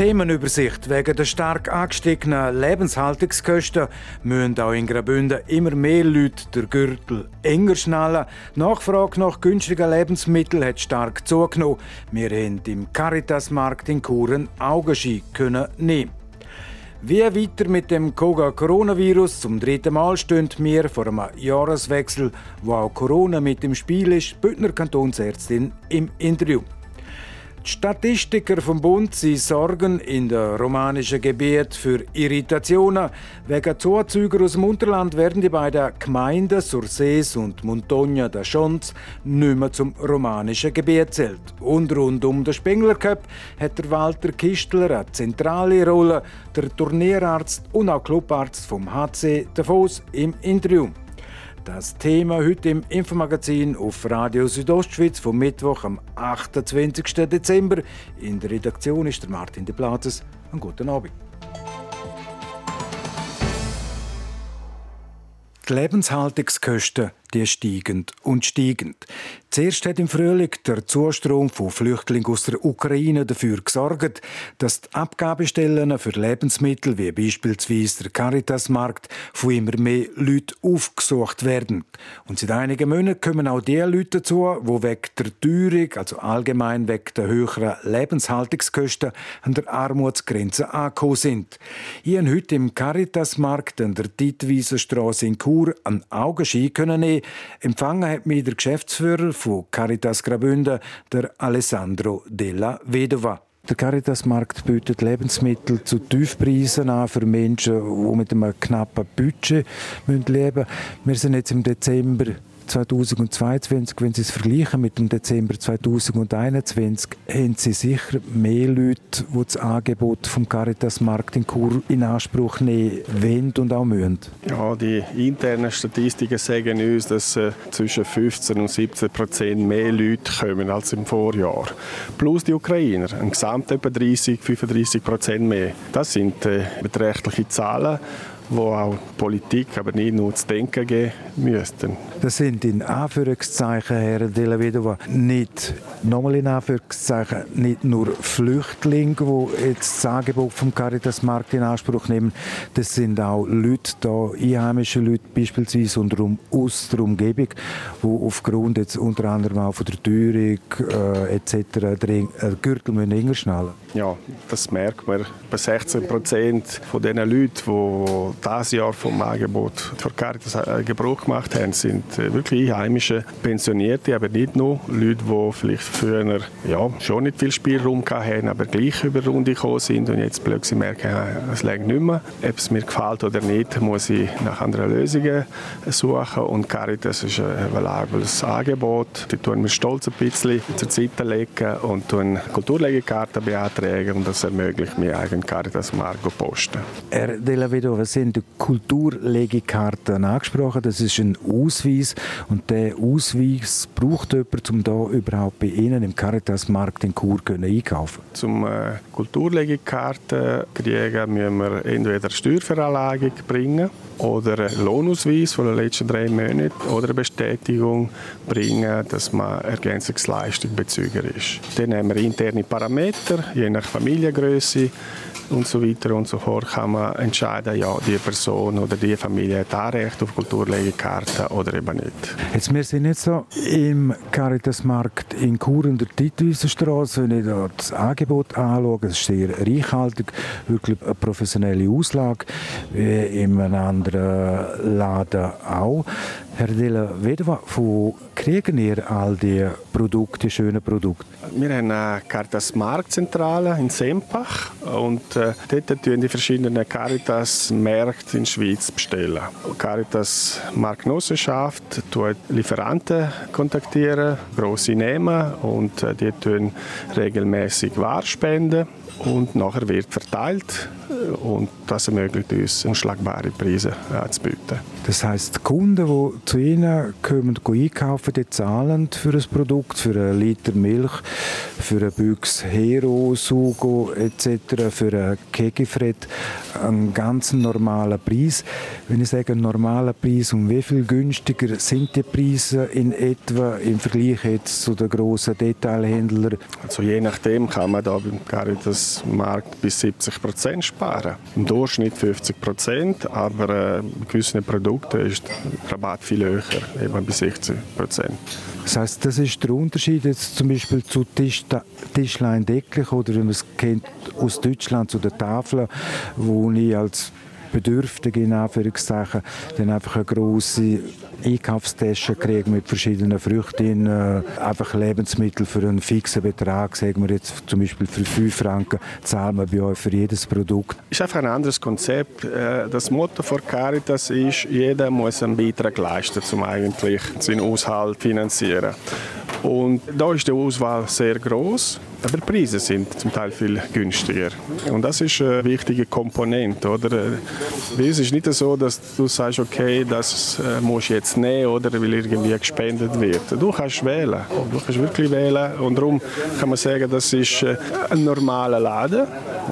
Themenübersicht. Wegen der stark angestiegenen Lebenshaltungskosten müssen auch in Graubünden immer mehr Leute den Gürtel enger schnallen. Die Nachfrage nach günstigen Lebensmitteln hat stark zugenommen. Wir haben im Caritas-Markt in Kuren Augenschein können nehmen. Wie weiter mit dem Koga-Coronavirus? Zum dritten Mal stehen wir vor einem Jahreswechsel, wo auch Corona mit im Spiel ist. Bündner Kantonsärztin im Interview. Die Statistiker vom Bund sie sorgen in der romanischen Gebiet für Irritationen. Wegen Zuzüger aus dem Unterland werden die beiden Gemeinden Sursees und Montogna da Schonz nicht mehr zum romanischen Gebiet zählt. Und rund um den Spengler Cup hat der Walter Kistler eine zentrale Rolle. Der Turnierarzt und auch Clubarzt vom HC Davos im Interview. Das Thema heute im Infomagazin auf Radio Südostschweiz vom Mittwoch am 28. Dezember. In der Redaktion ist der Martin de Platzes. Einen guten Abend. Die Lebenshaltungskosten die steigend und steigend. Zuerst hat im Frühling der Zustrom von Flüchtlingen aus der Ukraine dafür gesorgt, dass die Abgabestellen für Lebensmittel wie beispielsweise der Caritasmarkt von immer mehr Leuten aufgesucht werden. Und seit einigen Monaten kommen auch die Leute dazu, die wegen der Teuerung, also allgemein wegen der höheren Lebenshaltungskosten, an der Armutsgrenze angekommen sind. Ich habe heute im Caritasmarkt an der Tittwiesenstraße in Chur einen Augenschein können Empfangen hat mich der Geschäftsführer von Caritas Graubünden, der Alessandro Della Vedova. Der Caritas-Markt bietet Lebensmittel zu Tiefpreisen an für Menschen, die mit einem knappen Budget leben müssen. Wir sind jetzt im Dezember 2022, wenn Sie es vergleichen mit dem Dezember 2021, haben Sie sicher mehr Leute, die das Angebot vom Caritas Markt in Chur in Anspruch nehmen wollen und auch müssen. Ja, die internen Statistiken sagen uns, dass äh, zwischen 15 und 17 Prozent mehr Leute kommen als im Vorjahr. Plus die Ukrainer, ein Gesamt etwa 30, 35 Prozent mehr. Das sind äh, beträchtliche Zahlen wo auch Politik, aber nicht nur zu denken geben müssten. Das sind in Anführungszeichen, Herr Della Vedova, nicht, nochmal in Anführungszeichen, nicht nur Flüchtlinge, die jetzt das Angebot vom Caritas-Markt in Anspruch nehmen. Das sind auch Leute da, einheimische Leute beispielsweise und aus der Umgebung, die aufgrund jetzt unter anderem auch von der Teuerung äh, etc. den äh, Gürtel müssen schnallen Ja, das merkt man. Bei 16 Prozent von den Leuten, die dieses Jahr vom Angebot für Caritas äh, Gebrauch gemacht haben, sind äh, wirklich einheimische Pensionierte, aber nicht nur Leute, die vielleicht früher ja, schon nicht viel Spielraum hatten, aber gleich über die Runde gekommen sind und jetzt plötzlich merken, es lägt nicht mehr. Ob es mir gefällt oder nicht, muss ich nach anderen Lösungen suchen und Caritas ist ein valables Angebot. Da tun wir stolz ein bisschen zur Seite legen und tun Kulturlegekarten beantragen und das ermöglicht mir eigentlich Caritas Marco posten. Herr Della Vedova, sind die Kulturlegekarte angesprochen. Das ist ein Ausweis und der Ausweis braucht jemand, um da überhaupt bei Ihnen im Caritas-Markt in Chur einkaufen Zum äh, Kulturlegekarte kriegen müssen wir entweder Steuerveranlagung bringen oder einen Lohnausweis von den letzten drei Monaten oder eine Bestätigung bringen, dass man Ergänzungsleistung Bezüger ist. Dann haben wir interne Parameter, je nach Familiengröße und so weiter und so fort kann man entscheiden, ja, die Person oder die Familie hat Anrecht auf Kulturlegekarte oder eben nicht. Jetzt, wir sind jetzt so im Caritasmarkt in Chur in der Titwiesenstraße. Wenn ich das Angebot anschaue, es ist sehr reichhaltig, wirklich eine professionelle Auslage, wie in einem anderen Laden auch. Herr Della Vedova, wo kriegen ihr all die Produkte, die schönen Produkte? Wir haben eine Caritas Marktzentrale in Sempach und äh, dort tun die verschiedenen Caritas-Märkte in der Schweiz bestellen. Caritas Marktgenossenschaft tut Lieferanten kontaktieren, grosse nehmen und äh, die tun regelmäßig Ware spenden und nachher wird verteilt und das ermöglicht uns, unschlagbare Preise anzubieten. Das heißt, Kunden, die zu Ihnen kommen einkaufen, die zahlen für ein Produkt, für einen Liter Milch, für eine Büchse Hero, Sugo etc., für einen Kegifred einen ganz normalen Preis. Wenn ich sage normalen Preis, um wie viel günstiger sind die Preise in etwa im Vergleich jetzt zu den grossen Detailhändlern? Also je nachdem kann man da beim Caritas Markt bis 70 Prozent sparen. Im Durchschnitt 50 Prozent, aber äh, bei gewissen Produkten ist der Rabatt viel höher, eben bis 60 Prozent. Das heißt, das ist der Unterschied jetzt zum Beispiel zu Tisch, Tischlein Decklich oder wenn man es kennt aus Deutschland zu den Tafeln, wo ich als Bedürftige in Anführungszeichen dann einfach eine große Einkaufstasche kriegen mit verschiedenen Früchten, äh, einfach Lebensmittel für einen fixen Betrag, sagen wir jetzt zum Beispiel für 5 Franken, zahlen wir bei euch für jedes Produkt. Ist einfach ein anderes Konzept. Äh, das Motto von Caritas ist, jeder muss einen Beitrag leisten, um eigentlich seinen Haushalt zu finanzieren. Und da ist die Auswahl sehr groß. Aber die Preise sind zum Teil viel günstiger. Und das ist eine wichtige Komponente. Oder? Es ist nicht so, dass du sagst, okay, das äh, musst du jetzt nehmen, oder weil irgendwie gespendet wird. Du kannst wählen. Du kannst wirklich wählen. Und darum kann man sagen, das ist äh, ein normaler Laden,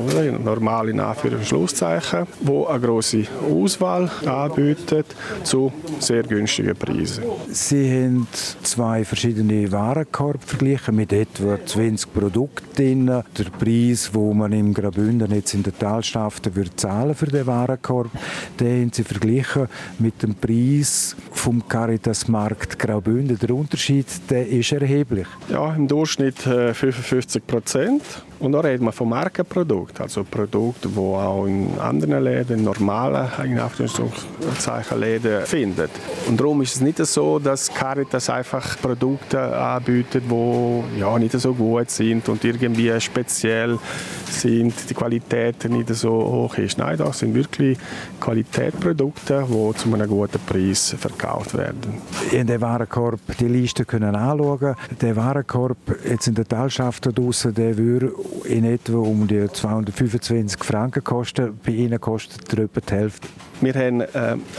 oder? normal in Anführungs- und Schlusszeichen, wo eine große Auswahl anbietet zu sehr günstigen Preisen. Sie haben zwei verschiedene Warenkorb verglichen mit etwa 20 Produkten. Produkt drin. Der Preis, wo man im Graubünden jetzt in der Talschaften würde zahlen für den Warenkorb, den haben sie verglichen mit dem Preis vom Caritas Markt Graubünden. Der Unterschied, der ist erheblich. Ja, im Durchschnitt 55 äh, Prozent. Und da reden wir von Markenprodukt, also Produkte, die auch in anderen Läden, in normalen Läden findet. Und darum ist es nicht so, dass Caritas einfach Produkte anbietet, die ja, nicht so gut sind und irgendwie speziell sind, die Qualität nicht so hoch ist. Nein, das sind wirklich Qualitätsprodukte, die zu einem guten Preis verkauft werden. In den Warenkorb die Liste können anschauen. Der Warenkorb jetzt in der Talschaft draußen, der würde in etwa um die 225 Franken kosten. Bei Ihnen kostet er etwa die Hälfte. Wir haben äh,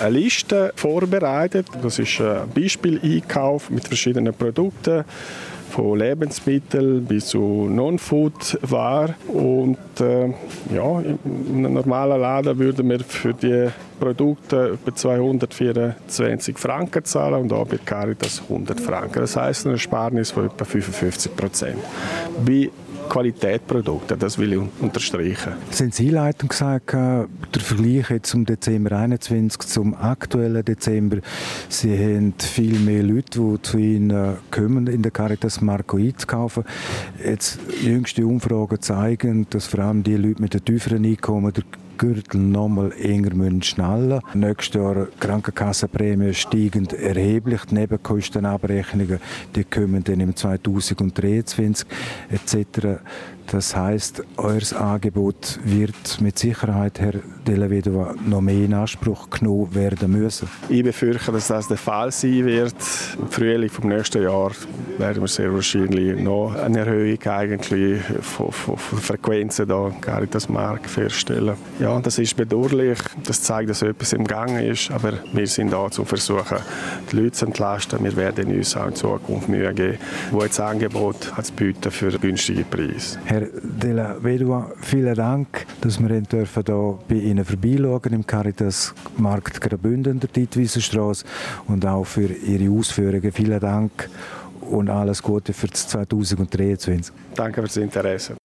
eine Liste vorbereitet. Das ist ein Beispiel-Einkauf mit verschiedenen Produkten von Lebensmitteln bis zu Non-Food-Ware. Und äh, ja, in einem normalen Laden würden wir für die Produkte etwa 224 Franken zahlen und auch bei Caritas 100 Franken. Das heißt eine Ersparnis von etwa 55 Prozent. Bei Qualitätsprodukte, das will ich unterstreichen. Sie haben Einleitung gesagt, äh, der Vergleich jetzt zum Dezember 21 zum aktuellen Dezember, Sie haben viel mehr Leute, die zu Ihnen kommen, in der Caritas Marco kaufen. Jetzt jüngste Umfragen zeigen, dass vor allem die Leute mit den tieferen Einkommen Gürtel nochmal enger schnallen müssen. Nächstes Jahr Krankenkassenprämien steigen erheblich. Die Nebenkostenabrechnungen die kommen dann im 2023 etc. Das heißt, euer Angebot wird mit Sicherheit, Herr Delavedova, noch mehr in Anspruch genommen werden müssen. Ich befürchte, dass das der Fall sein wird. Im Frühling vom nächsten Jahr werden wir sehr wahrscheinlich noch eine Erhöhung eigentlich von, von, von Frequenzen da Caritas Mark feststellen. Ja, das ist bedauerlich. Das zeigt, dass etwas im Gang ist. Aber wir sind da zu versuchen, die Leute zu entlasten. Wir werden uns auch in Zukunft Mühe geben, wo jetzt Angebot zu bieten für günstige Preise. Herr De La Vedua, vielen Dank, dass wir dürfen hier bei Ihnen vorbeischauen im Caritas Markt Graubünden, der Dietwiesenstraße und auch für Ihre Ausführungen. Vielen Dank und alles Gute für 2023. Danke für das Interesse.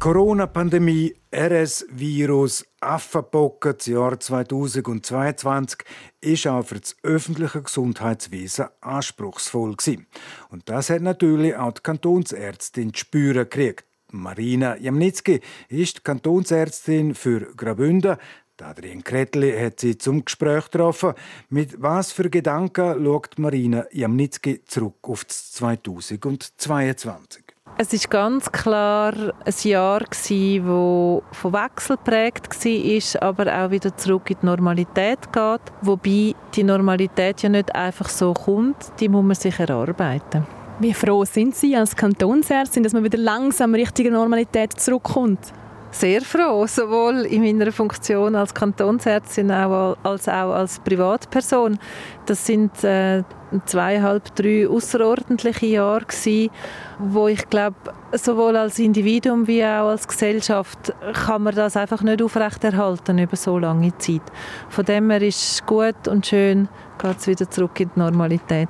Corona-Pandemie, RS-Virus, Affenpocken, das Jahr 2022 ist auch für das öffentliche Gesundheitswesen anspruchsvoll gewesen. Und das hat natürlich auch die Kantonsärztin zu spüren gekriegt. Marina Jamnitzki ist Kantonsärztin für Graubünden. Adrian Kretli hat sie zum Gespräch getroffen. Mit was für Gedanken schaut Marina Jamnitzki zurück auf 2022? Es ist ganz klar ein Jahr wo von Wechsel geprägt war, aber auch wieder zurück in die Normalität geht. Wobei die Normalität ja nicht einfach so kommt, die muss man sich erarbeiten. Wie froh sind Sie als Kantonsärztin, dass man wieder langsam richtige Normalität zurückkommt? Sehr froh, sowohl in meiner Funktion als Kantonsärztin als auch als Privatperson. Das sind äh, zweieinhalb, drei außerordentliche Jahre gewesen, wo ich glaube, sowohl als Individuum wie auch als Gesellschaft kann man das einfach nicht aufrechterhalten über so lange Zeit. Von dem her ist es gut und schön, geht es wieder zurück in die Normalität.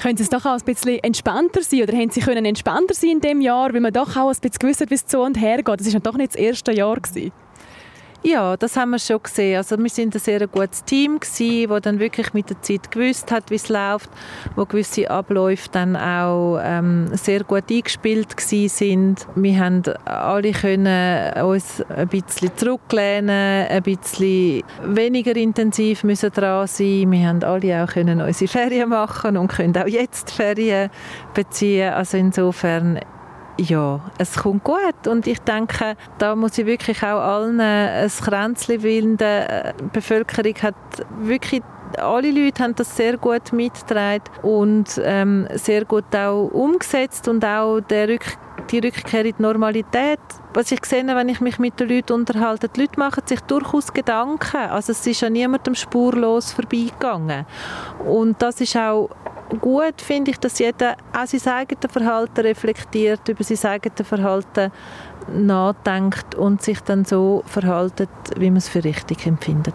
Können Sie es doch auch ein bisschen entspannter sein oder haben Sie können entspannter sein in dem Jahr, weil man doch auch ein bisschen gewusst hat, wie es zu und her geht? Das war doch nicht das erste Jahr. Gewesen. Ja, das haben wir schon gesehen. Also wir sind ein sehr gutes Team gewesen, das dann wirklich mit der Zeit gewusst hat, wie es läuft, wo gewisse Abläufe dann auch ähm, sehr gut eingespielt gewesen sind. Wir haben alle können uns ein bisschen zurücklehnen, ein bisschen weniger intensiv müssen dran sein. Wir haben alle auch können unsere Ferien machen und können auch jetzt Ferien beziehen. Also insofern ja, es kommt gut und ich denke, da muss ich wirklich auch allen ein Kränzchen wilden. Die äh, Bevölkerung hat wirklich alle Leute haben das sehr gut mitgetragen und ähm, sehr gut auch umgesetzt und auch der Rück die Rückkehr in die Normalität. Was ich sehe, wenn ich mich mit den Leuten unterhalte, die Leute machen sich durchaus Gedanken. Also es ist ja niemandem spurlos vorbeigegangen. Und das ist auch gut, finde ich, dass jeder auch sein eigenes Verhalten reflektiert, über sein eigenes Verhalten nachdenkt und sich dann so verhaltet, wie man es für richtig empfindet.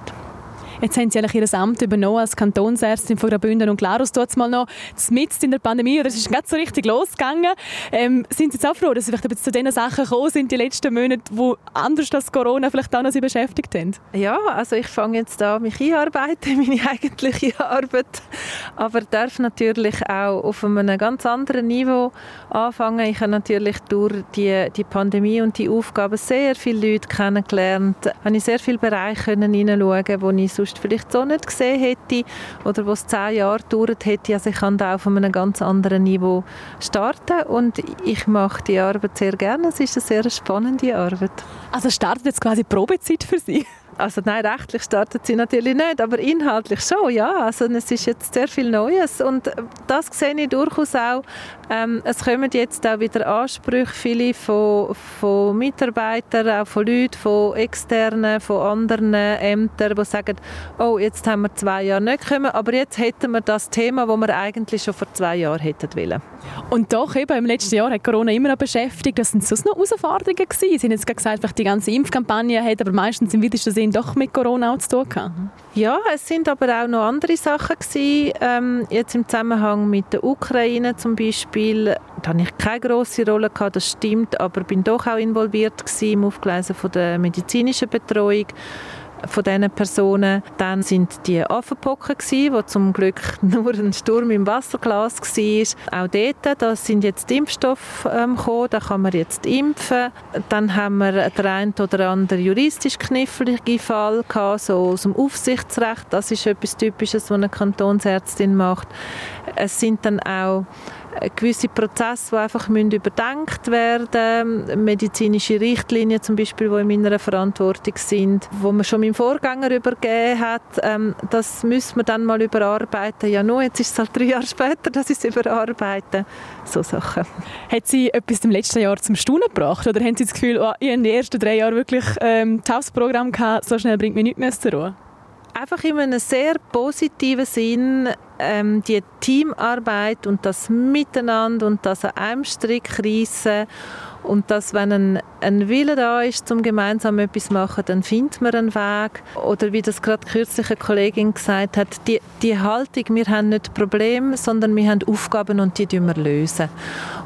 Jetzt haben Sie eigentlich Ihr Amt übernommen als Kantonsärztin von Graubünden und Glarus. Dort mal noch mitten in der Pandemie, oder es ist nicht so richtig losgegangen. Ähm, sind Sie jetzt auch froh, dass Sie vielleicht zu den Sachen gekommen sind die letzten Monate, die anders als Corona vielleicht auch noch Sie beschäftigt haben? Ja, also ich fange jetzt an, mich einarbeiten, meine eigentliche Arbeit, aber darf natürlich auch auf einem ganz anderen Niveau anfangen. Ich habe natürlich durch die, die Pandemie und die Aufgaben sehr viele Leute kennengelernt, habe ich sehr viele Bereiche hineinschauen, wo ich sonst sonst vielleicht so nicht gesehen hätte oder was zehn Jahre gedauert hätte. Also ich kann da auf einem ganz anderen Niveau starten und ich mache die Arbeit sehr gerne. Es ist eine sehr spannende Arbeit. Also startet jetzt quasi Probezeit für Sie? Also nein, rechtlich startet sie natürlich nicht, aber inhaltlich schon, ja. Also es ist jetzt sehr viel Neues und das sehe ich durchaus auch. Ähm, es kommen jetzt auch wieder Ansprüche, viele von, von Mitarbeitern, auch von Leuten, von externen, von anderen Ämtern, die sagen, oh, jetzt haben wir zwei Jahre nicht gekommen, aber jetzt hätten wir das Thema, das wir eigentlich schon vor zwei Jahren hätten wollen. Und doch, eben, im letzten Jahr hat Corona immer noch beschäftigt. Das sind sonst noch Herausforderungen gewesen. Sie haben jetzt gesagt, die ganze Impfkampagne hat, aber meistens im weitesten Sinn doch mit Corona zu tun gehabt. Ja, es sind aber auch noch andere Sachen gewesen. Ähm, jetzt im Zusammenhang mit der Ukraine zum Beispiel, da habe ich keine große Rolle gehabt, das stimmt, aber bin doch auch involviert gewesen im Aufgleisen von der medizinischen Betreuung von diesen Personen. Dann sind die Affenpocken wo zum Glück nur ein Sturm im Wasserglas war. Auch dort, da sind jetzt Impfstoffe ähm, gekommen, da kann man jetzt impfen. Dann haben wir den einen oder anderen juristisch knifflige Fall gehabt, so aus dem Aufsichtsrecht. Das ist etwas Typisches, was eine Kantonsärztin macht. Es sind dann auch gewisse Prozesse, die einfach müssen überdenkt werden medizinische Richtlinien zum Beispiel, die in meiner Verantwortung sind, wo man schon meinem Vorgänger übergeben hat, ähm, das müssen wir dann mal überarbeiten. Ja, nur jetzt ist es halt drei Jahre später, dass ich es überarbeite. So Sachen. Hat Sie etwas im letzten Jahr zum Staunen gebracht oder haben Sie das Gefühl, oh, ich habe in den ersten drei Jahren wirklich ähm, Hausprogramm gehabt, so schnell bringt mich nichts mehr zur Ruhe? Einfach in einem sehr positiven Sinn ähm, die Teamarbeit und das Miteinander und das an einem Strick reissen und dass, wenn ein, ein Wille da ist, zum gemeinsam etwas zu machen, dann findet man einen Weg. Oder wie das gerade kürzlich eine Kollegin gesagt hat, die, die Haltung, wir haben nicht Probleme, sondern wir haben Aufgaben und die wir lösen.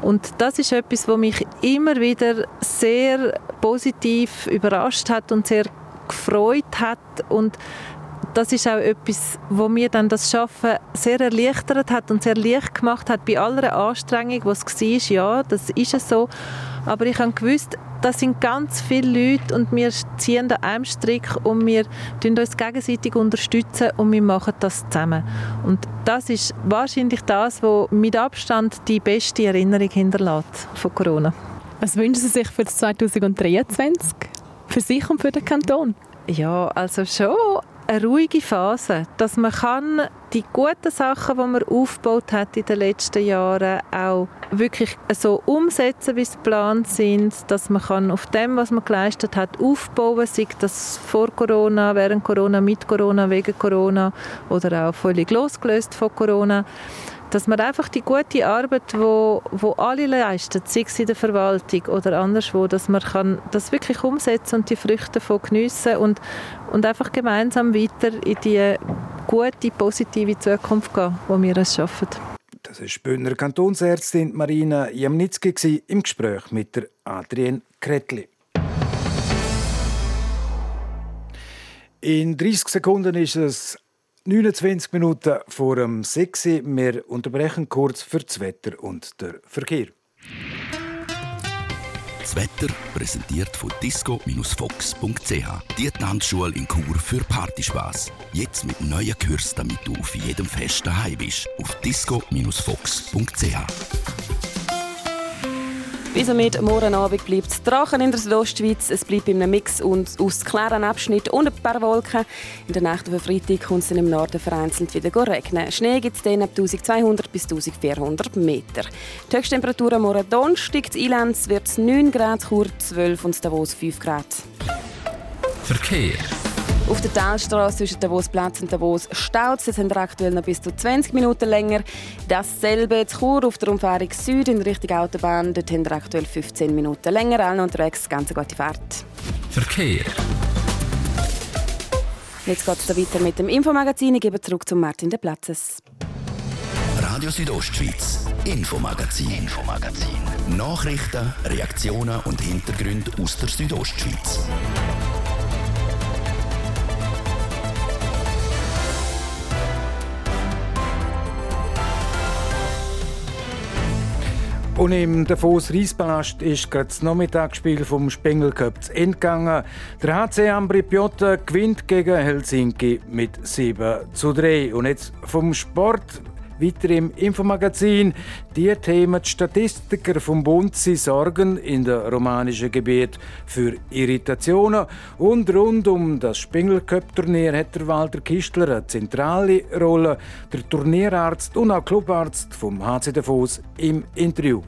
Und das ist etwas, was mich immer wieder sehr positiv überrascht hat und sehr gefreut hat und das ist auch etwas, wo mir dann das Schaffen sehr erleichtert hat und sehr leicht gemacht hat bei aller Anstrengung, was es war. Ja, das ist es so. Aber ich habe gewusst, das sind ganz viele Leute und wir ziehen an einem Strick und wir uns gegenseitig unterstützen und wir machen das zusammen. Und das ist wahrscheinlich das, was mit Abstand die beste Erinnerung hinterlässt von Corona. Was wünschen Sie sich für 2023? Für sich und für den Kanton? Ja, also schon eine ruhige Phase, dass man kann die guten Sachen, die man aufgebaut hat in den letzten Jahren, auch wirklich so umsetzen, wie sie geplant sind, dass man kann auf dem, was man geleistet hat, aufbauen, sei das vor Corona, während Corona, mit Corona, wegen Corona oder auch völlig losgelöst von Corona dass man einfach die gute Arbeit, wo, wo alle leisten, sei es in der Verwaltung oder anderswo, dass man kann das wirklich umsetzen und die Früchte davon geniessen und, und einfach gemeinsam weiter in die gute, positive Zukunft gehen, wo wir es schaffen. Das ist Bündner Kantonsärztin Marina Jamnitzki im Gespräch mit der Adrienne Kretli. In 30 Sekunden ist es 29 Minuten vor dem 6 Wir unterbrechen kurz für das Wetter und den Verkehr. Das Wetter präsentiert von disco-fox.ch. Die Tanzschule in Chur für Partyspaß. Jetzt mit neuen Kürzen, damit du auf jedem Fest daheim bist. Auf disco-fox.ch. bis mit morgen Abend bleibt es trocken in der Südostschweiz. Es bleibt in einem Mix und aus klaren Abschnitten und ein paar Wolken. In der Nacht auf Freitag kommt es im Norden vereinzelt wieder regnen. Schnee gibt es dann ab 1200 bis 1400 Meter. Die Höchsttemperatur am morgen Donnerstag in Ilanz wird 9 Grad, Chur 12 und Davos 5 Grad. Verkehr. Auf der Talstraße zwischen Davos-Platz und Davos staut es. sind aktuell noch bis zu 20 Minuten länger. Dasselbe zu Chur auf der Umfahrung Süd in Richtung Autobahn. Dort haben wir aktuell 15 Minuten länger. Allen unterwegs, ganz gute Fahrt. Verkehr. Jetzt geht es weiter mit dem Infomagazin. Ich gebe zurück zu Martin de Platzes. Radio Südostschweiz, Infomagazin, Infomagazin. Nachrichten, Reaktionen und Hintergründe aus der Südostschweiz. Und im Davos Reispalast ist gerade das Nachmittagsspiel vom Spengel Cup zu Ende gegangen. Der HC Ambri Piotta gewinnt gegen Helsinki mit 7 zu 3. Und jetzt vom Sport weiter im Infomagazin. Die Themen die Statistiker vom Bund sie sorgen in der romanischen Gebiet für Irritationen. Und rund um das Spengel Cup Turnier hat der Walter Kistler eine zentrale Rolle. Der Turnierarzt und auch Clubarzt vom HC Davos im Interview.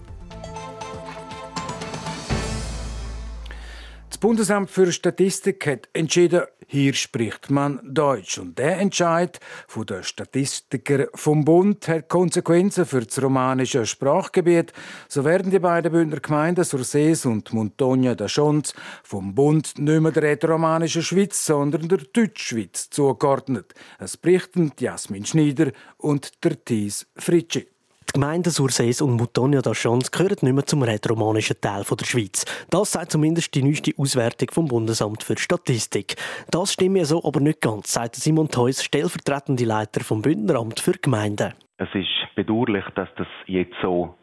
Bundesamt für Statistik hat entschieden, hier spricht man Deutsch. Und der Entscheid von der Statistiker vom Bund hat Konsequenzen für das romanische Sprachgebiet. So werden die beiden Bündner Gemeinden Sursees und Montogna da Schonz vom Bund nicht mehr der rätoromanischen Schweiz, sondern der Deutschschweiz zugeordnet. Es berichten Jasmin Schneider und der Thies Fritschi. Die Gemeinden Sursees und Mutonia d'Achons gehören nicht mehr zum rätoromanischen Teil der Schweiz. Das sagt zumindest die neueste Auswertung vom Bundesamt für Statistik. Das stimmt ja so aber nicht ganz, sagt Simon Theus, stellvertretende Leiter vom Bündneramt für Gemeinden. Es ist bedauerlich, dass das jetzt so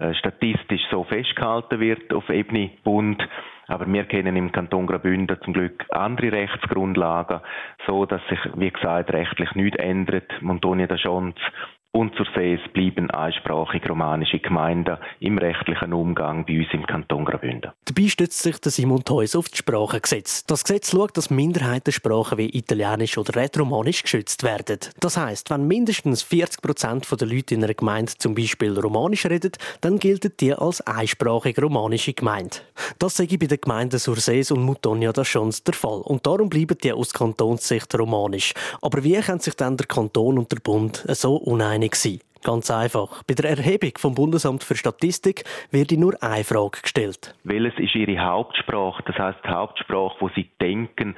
äh, statistisch so festgehalten wird auf Ebene Bund. Aber wir kennen im Kanton Graubünden zum Glück andere Rechtsgrundlagen, so dass sich, wie gesagt, rechtlich nichts ändert. Montonia d'Achons und zur Sees bleiben einsprachig romanische Gemeinden im rechtlichen Umgang bei uns im Kanton Graubünden. Dabei stützt sich der Simon Theus auf das Sprachengesetz. Das Gesetz schaut, dass Minderheitensprachen wie Italienisch oder Rätoromanisch geschützt werden. Das heißt, wenn mindestens 40 Prozent der Leute in einer Gemeinde zum Beispiel Romanisch reden, dann gilt die als einsprachig romanische Gemeinde. Das ich bei den Gemeinden Sursees und Mutonia das schon der Fall. Und darum bleiben die aus Kantonssicht romanisch. Aber wie können sich dann der Kanton und der Bund so uneinig einig sein. Ganz einfach. Bei der Erhebung vom Bundesamt für Statistik wird nur eine Frage gestellt. Welches ist Ihre Hauptsprache? Das heißt die Hauptsprache, wo Sie denken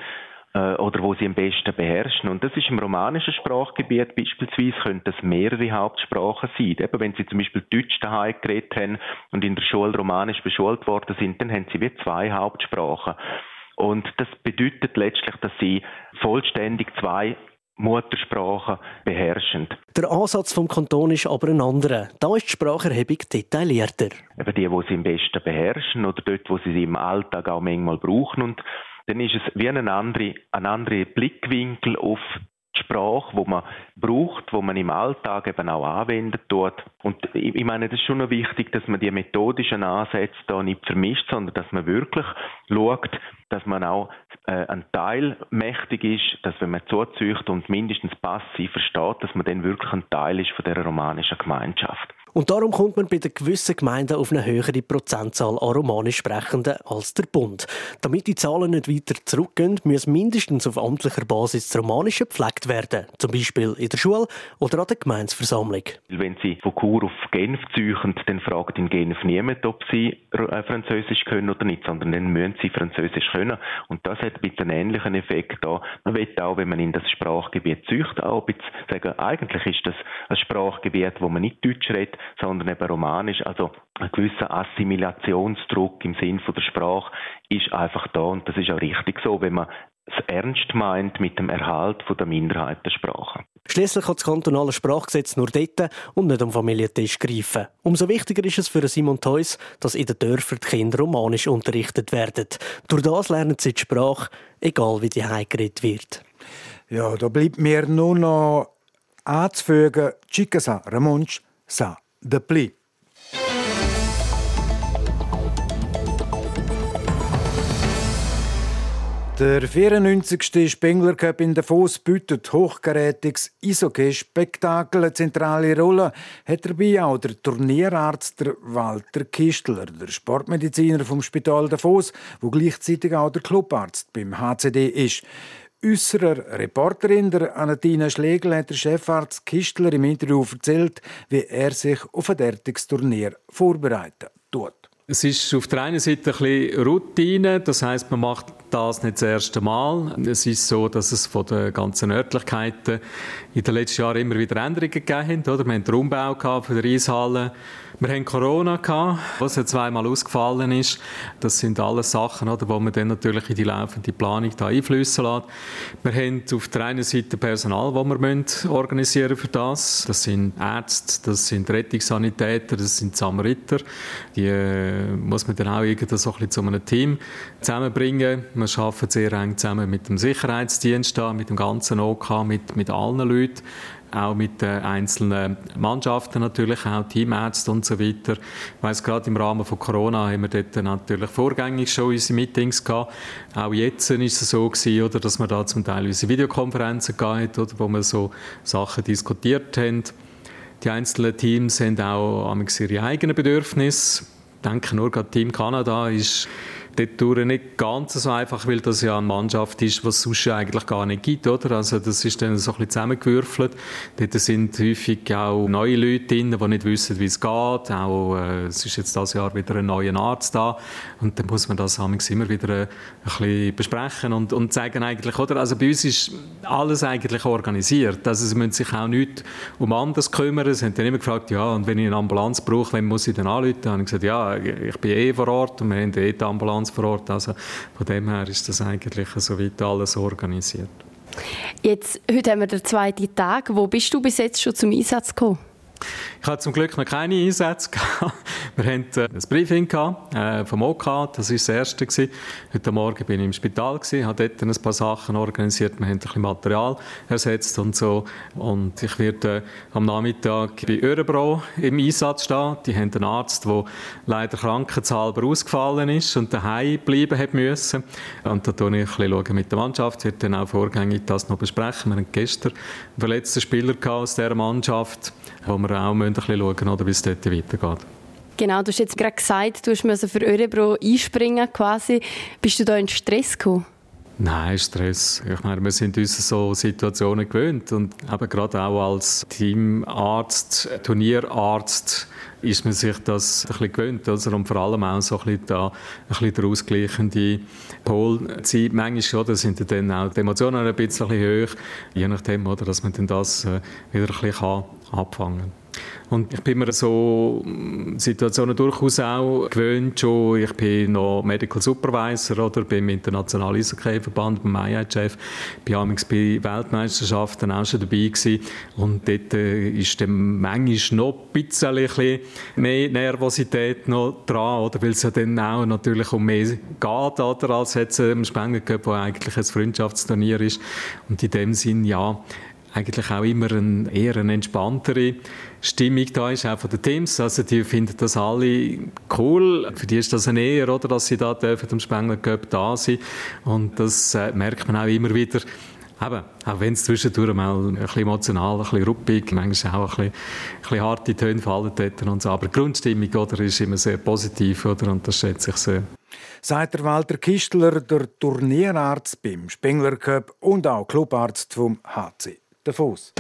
äh, oder wo Sie am besten beherrschen. Und das ist im romanischen Sprachgebiet beispielsweise können das mehrere Hauptsprachen sein. Eben wenn Sie zum Beispiel Deutsch daheim geredet haben und in der Schule romanisch beschult worden sind, dann haben Sie wie zwei Hauptsprachen. Und das bedeutet letztlich, dass sie vollständig zwei Muttersprache beherrschend. Der Ansatz vom Kanton ist aber ein anderer. Da ist die Spracherhebung detaillierter. Eben die, die sie am besten beherrschen oder dort, wo sie sie im Alltag auch manchmal brauchen. Und dann ist es wie ein anderer, ein anderer Blickwinkel auf die Sprache, wo man braucht, wo man im Alltag eben auch anwenden tut. Und ich meine, das ist schon noch wichtig, dass man die methodischen Ansätze da nicht vermischt, sondern dass man wirklich schaut, dass man auch äh, ein Teil mächtig ist, dass wenn man zuzücht und mindestens passiv versteht, dass man dann wirklich ein Teil ist von der romanischen Gemeinschaft. Und darum kommt man bei den gewissen Gemeinden auf eine höhere Prozentzahl an Romanisch Sprechenden als der Bund. Damit die Zahlen nicht weiter zurückgehen, muss mindestens auf amtlicher Basis das Romanische gepflegt werden. Zum Beispiel in der Schule oder an der Gemeinsversammlung. Wenn Sie von Chur auf Genf ziehen, dann fragt in Genf niemand, ob Sie äh, Französisch können oder nicht, sondern dann müssen Sie Französisch können. Und das hat mit einem ähnlichen Effekt da. Man will auch, wenn man in das Sprachgebiet zücht, auch sagen, eigentlich ist das ein Sprachgebiet, wo man nicht Deutsch redet, sondern eben Romanisch. Also ein gewisser Assimilationsdruck im Sinn von der Sprache ist einfach da und das ist auch richtig so, wenn man es ernst meint mit dem Erhalt von der Minderheitensprache. Schließlich hat das kantonale Sprachgesetz nur dort und nicht am Familientisch greifen. Umso wichtiger ist es für Simon Theus, dass in den Dörfern die Kinder romanisch unterrichtet werden. Durch das lernen sie die Sprache, egal wie die geredet wird. Ja, da bleibt mir nur noch anzufügen, Chica sa Ramonsch sa de pli. Der 94. Spengler Cup in Davos bietet hochgerätiges Eishockey-Spektakel eine zentrale Rolle. Hat dabei auch der Turnierarzt der Walter Kistler, der Sportmediziner vom Spital Davos, wo gleichzeitig auch der Clubarzt beim HCD ist. Unserer Reporterin, der Anatina Schlegel, hat der Chefarzt Kistler im Interview erzählt, wie er sich auf ein derartiges Turnier vorbereitet tut. Es ist auf der einen Seite ein bisschen Routine, das heißt, man macht das nicht das erste Mal. Es ist so, dass es von den ganzen Örtlichkeiten in den letzten Jahren immer wieder Änderungen gegeben hat. Oder? Wir haben den Umbau für die Reishalle. Wir haben Corona gehabt, was ja zweimal ausgefallen ist. Das sind alles Sachen, wo man dann natürlich in die laufende Planung da einflüssen lässt. Wir haben auf der einen Seite Personal, das wir müssen organisieren für das. Das sind Ärzte, das sind Rettungssanitäter, das sind Samariter. Die äh, muss man dann auch irgendwie so ein bisschen zu einem Team zusammenbringen. Wir arbeiten sehr eng zusammen mit dem Sicherheitsdienst, mit dem ganzen OK, mit, mit allen Leuten auch mit den einzelnen Mannschaften natürlich, auch Teamärzte und so weiter. Ich weiss, gerade im Rahmen von Corona haben wir dort natürlich vorgängig schon unsere Meetings gehabt. Auch jetzt ist es so gewesen, oder, dass wir da zum Teil unsere Videokonferenzen gehabt oder, wo wir so Sachen diskutiert haben. Die einzelnen Teams haben auch ihre eigenen Bedürfnisse. Ich denke nur gerade Team Kanada ist dort nicht ganz so einfach, weil das ja eine Mannschaft ist, was es sonst eigentlich gar nicht gibt, oder? Also das ist dann so ein bisschen zusammengewürfelt. Dort sind häufig auch neue Leute drin, die nicht wissen, wie es geht. Auch, äh, es ist jetzt dieses Jahr wieder ein neuer Arzt da und dann muss man das immer wieder äh, ein bisschen besprechen und, und sagen eigentlich, oder? Also bei uns ist alles eigentlich organisiert. Also sie müssen sich auch nicht um anders kümmern. Sie haben dann immer gefragt, ja, und wenn ich eine Ambulanz brauche, wann muss ich dann anrufen? Habe ich gesagt, ja, ich bin eh vor Ort und wir haben eh die Ambulanz ganz vor Ort. Also von dem her ist das eigentlich soweit alles organisiert. Jetzt, heute haben wir den zweiten Tag. Wo bist du bis jetzt schon zum Einsatz gekommen? Ich hatte zum Glück noch keine Einsätze. Wir hatten äh, ein Briefing äh, vom OK, das war das erste. Heute Morgen bin ich im Spital, habe dort ein paar Sachen organisiert, wir haben ein bisschen Material ersetzt und so. Und ich werde äh, am Nachmittag bei Örebro im Einsatz stehen. Die haben einen Arzt, der leider krankheitshalber ausgefallen ist und daheim bleiben hat müssen. Und da schaue ich ein bisschen mit der Mannschaft, ich werde dann auch vorgängig das noch besprechen. Wir hatten gestern einen verletzten Spieler aus dieser Mannschaft, wo wir auch ein bisschen schauen, wie es dort weitergeht. Genau, du hast jetzt gerade gesagt, du musst für Örebro einspringen quasi. Bist du da in Stress gekommen? Nein, Stress. Ich meine, wir sind uns so Situationen gewöhnt und eben gerade auch als Teamarzt, Turnierarzt ist man sich das ein bisschen gewöhnt. Also, und vor allem auch so ein bisschen, da, ein bisschen der ausgleichende Pol sein. Manchmal oder, sind dann auch die Emotionen ein bisschen hoch, je nachdem, oder, dass man dann das äh, wieder ein bisschen abfangen kann. Und ich bin mir so mm, Situationen durchaus auch gewöhnt schon. Ich bin noch Medical Supervisor oder beim Internationalen Eishockey-Verband, beim IHF. Bin amigs bei Weltmeisterschaften auch schon dabei gewesen. Und dort äh, ist dann manchmal noch ein bisschen mehr Nervosität noch dran, oder? Weil es ja dann auch natürlich um mehr geht, oder? Als jetzt im Spengler Cup, wo eigentlich ein Freundschaftsturnier ist. Und in dem Sinn, ja, eigentlich auch immer eine eher eine entspanntere Stimmung da ist, auch von den Teams. Also die finden das alle cool. Für die ist das ein eher, oder, dass sie da dürfen am Spengler Cup da sind. Und das äh, merkt man auch immer wieder. Eben, auch wenn es zwischendurch mal ein bisschen emotional, ein bisschen ruppig, manchmal auch ein bisschen, ein bisschen harte Töne fallen dort und so. Aber die Grundstimmung oder, ist immer sehr positiv oder, und das schätze ich sehr. Sagt der Walter Kistler, der Turnierarzt beim Spengler Cup und auch Clubarzt vom HC Davos.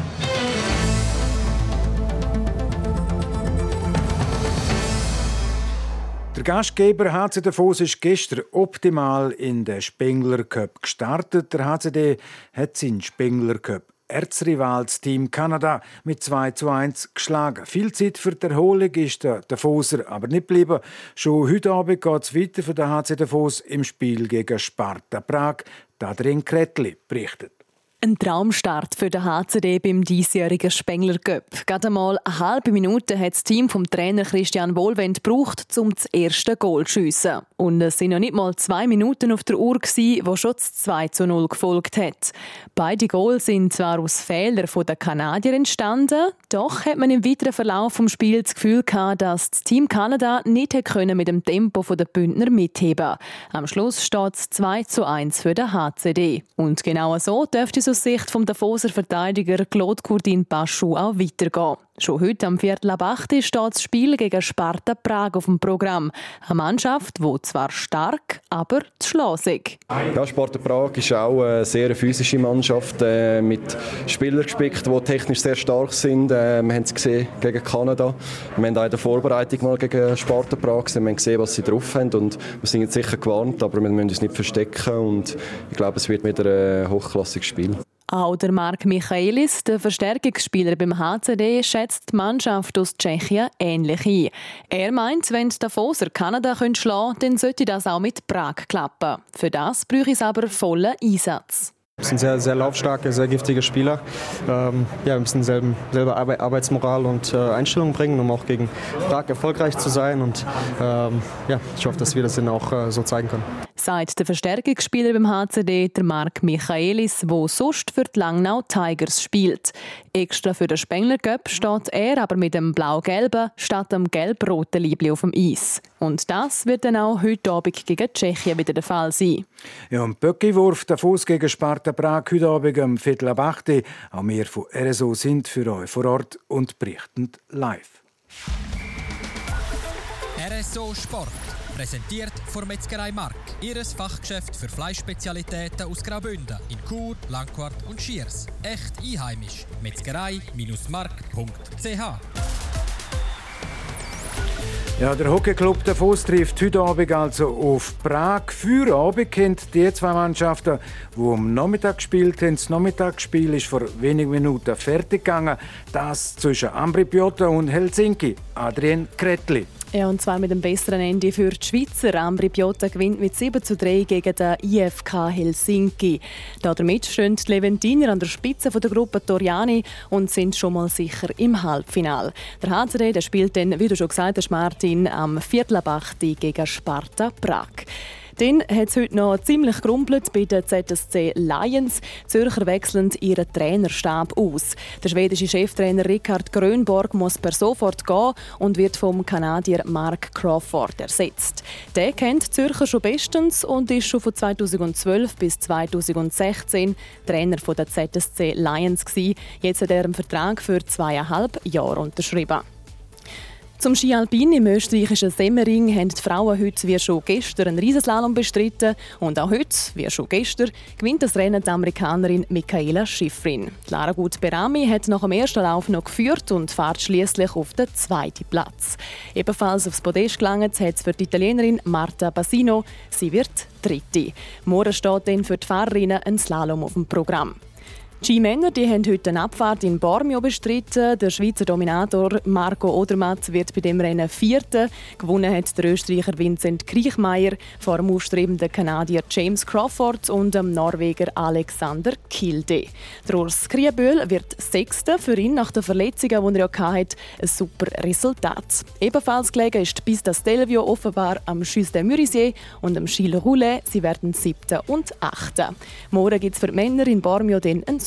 Der Gastgeber HC Davos ist gestern optimal in den Spengler Cup gestartet. Der HCD hat seinen Spengler Cup Erzrivalsteam Kanada mit 2 zu 1 geschlagen. Viel Zeit für die Erholung ist der Davoser aber nicht geblieben. Schon heute Abend geht es weiter für den HC Davos im Spiel gegen Sparta Prag. Adrian Kretli berichtet. Ein Traumstart für den HCD beim diesjährigen Spengler Cup. Gerade einmal eine halbe Minute hat das Team vom Trainer Christian Wohlwend gebraucht, um das erste Goal zu schiessen. Und es sind noch nicht mal zwei Minuten auf der Uhr, gewesen, wo schon das 2 zu 0 gefolgt hat. Beide Goals sind zwar aus Fehlern der Kanadier entstanden, doch hat man im weiteren Verlauf des Spiels das Gefühl gehabt, dass das Team Kanada nicht mit dem Tempo der Bündner mitheben Am Schluss steht es 2 zu 1 für den HCD. Und genau so dürfte es aus Sicht des Davoser Verteidiger Claude Courdin Paschou auch weitergehen. Schon heute am Viertel ab 8 steht das Spiel gegen Sparta Prag auf dem Programm. Eine Mannschaft, die zwar stark, aber zu schlosig. Ja, Sparta Prag ist auch eine sehr physische Mannschaft äh, mit Spielern gespickt, die technisch sehr stark sind. Äh, wir haben es gesehen gegen Kanada. Wir haben auch in der Vorbereitung mal gegen Sparta Prag gesehen. Wir haben gesehen, was sie drauf haben und wir sind jetzt sicher gewarnt, aber wir müssen uns nicht verstecken und ich glaube, es wird wieder ein hochklassiges Spiel. Auch der Mark Michaelis, der Verstärkungsspieler beim HCD, schätzt die Mannschaft aus Tschechien ähnlich ein. Er meint, wenn die Davoser Kanada schlagen können, dann sollte das auch mit Prag klappen. Für das bräuchte es aber vollen Einsatz. Wir sind sehr, sehr laufstarke, sehr giftige Spieler. Ähm, ja, wir müssen selben, selber Arbeitsmoral und äh, Einstellung bringen, um auch gegen Prag erfolgreich zu sein. Und ähm, ja, ich hoffe, dass wir das dann auch äh, so zeigen können. Sagt der Verstärkungsspieler beim HCD, der Marc Michaelis, der sonst für die Langnau Tigers spielt. Extra für den Spengler Cup steht er aber mit dem blau-gelben statt dem gelb-roten Liebling auf dem Eis. Und das wird dann auch heute Abend gegen Tschechien wieder der Fall sein. Ja, und Böckiwurf, der Fuß gegen Sparta Prag heute Abend um Viertel ab 8 Auch wir von RSO sind für euch vor Ort und berichten live. RSO Sport. Präsentiert von Metzgerei Mark. Ihres Fachgeschäft für Fleischspezialitäten aus Graubünden in Chur, Langquart und Schiers. Echt einheimisch. Metzgerei-mark.ch ja, der Hockeyclub Davos trifft heute Abend also auf Prag. Für Abend kennt die zwei Mannschaften, die am Nachmittag gespielt haben. Das Nachmittagsspiel ist vor wenigen Minuten fertig gegangen. Das zwischen Ambri Piotta und Helsinki. Adrian Kretli. Ja, und zwar mit dem besseren Ende für die Schweizer. Ambri Piotta gewinnt mit 7 zu 3 gegen den IFK Helsinki. Damit stehen die Leventiner an der Spitze der Gruppe Toriani und sind schon mal sicher im Halbfinale. Der HCD der spielt dann, wie du schon gesagt hast, Martin, am Viertel gegen Sparta Prag. Dann hat es heute noch ziemlich gerumpelt bei den ZSC Lions. Zürcher wechseln ihren Trainerstab aus. Der schwedische Cheftrainer Richard Grönborg muss per sofort gehen und wird vom Kanadier Mark Crawford ersetzt. Der kennt Zürcher schon bestens und ist schon von 2012 bis 2016 Trainer der ZSC Lions Jetzt hat er einen Vertrag für zweieinhalb Jahre unterschrieben. Zum Ski Alpin im österreichischen Semmering haben die Frauen heute wie schon gestern einen Riesenslalom bestritten. Und auch heute, wie schon gestern, gewinnt das Rennen die Amerikanerin Michaela Schifrin. Lara Gut-Berami hat nach dem ersten Lauf noch geführt und fährt schließlich auf den zweiten Platz. Ebenfalls aufs Podest gelangt hat es für die Italienerin Marta Basino. Sie wird Dritte. Morgen steht dann für die Fahrerinnen ein Slalom auf dem Programm. Die Männer die haben heute eine Abfahrt in Bormio bestritten. Der Schweizer Dominator Marco Odermatt wird bei dem Rennen Vierter. Gewonnen hat der Österreicher Vincent Kriechmeier vor dem aufstrebenden Kanadier James Crawford und dem Norweger Alexander Kilde. Der Urs Krieböhl wird Sechster. Für ihn nach den Verletzungen, die er ja hatte, ein super Resultat. Ebenfalls gelegen ist Pista Stelvio offenbar am Schüsse de Murisier und am Gilles Roulet. Sie werden Siebter und Achter. Morgen gibt es für die Männer in Bormio den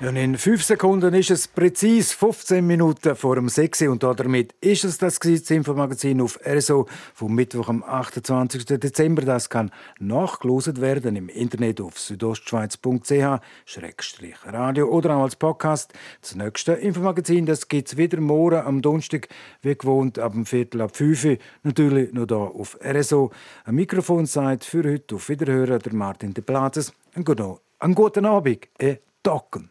Und in fünf Sekunden ist es präzise 15 Minuten vor dem 6 und damit ist es das, Infomagazin auf RSO vom Mittwoch am 28. Dezember. Das kann nachgelost werden im Internet auf südostschweiz.ch-radio oder auch als Podcast. Das nächste Infomagazin gibt es wieder morgen am Donnerstag, wie gewohnt, ab dem Viertel ab 5 Uhr. Natürlich noch hier auf RSO. Ein Mikrofon sagt für heute auf Wiederhören der Martin de Platzes. Einen guten Abend, äh, Docken.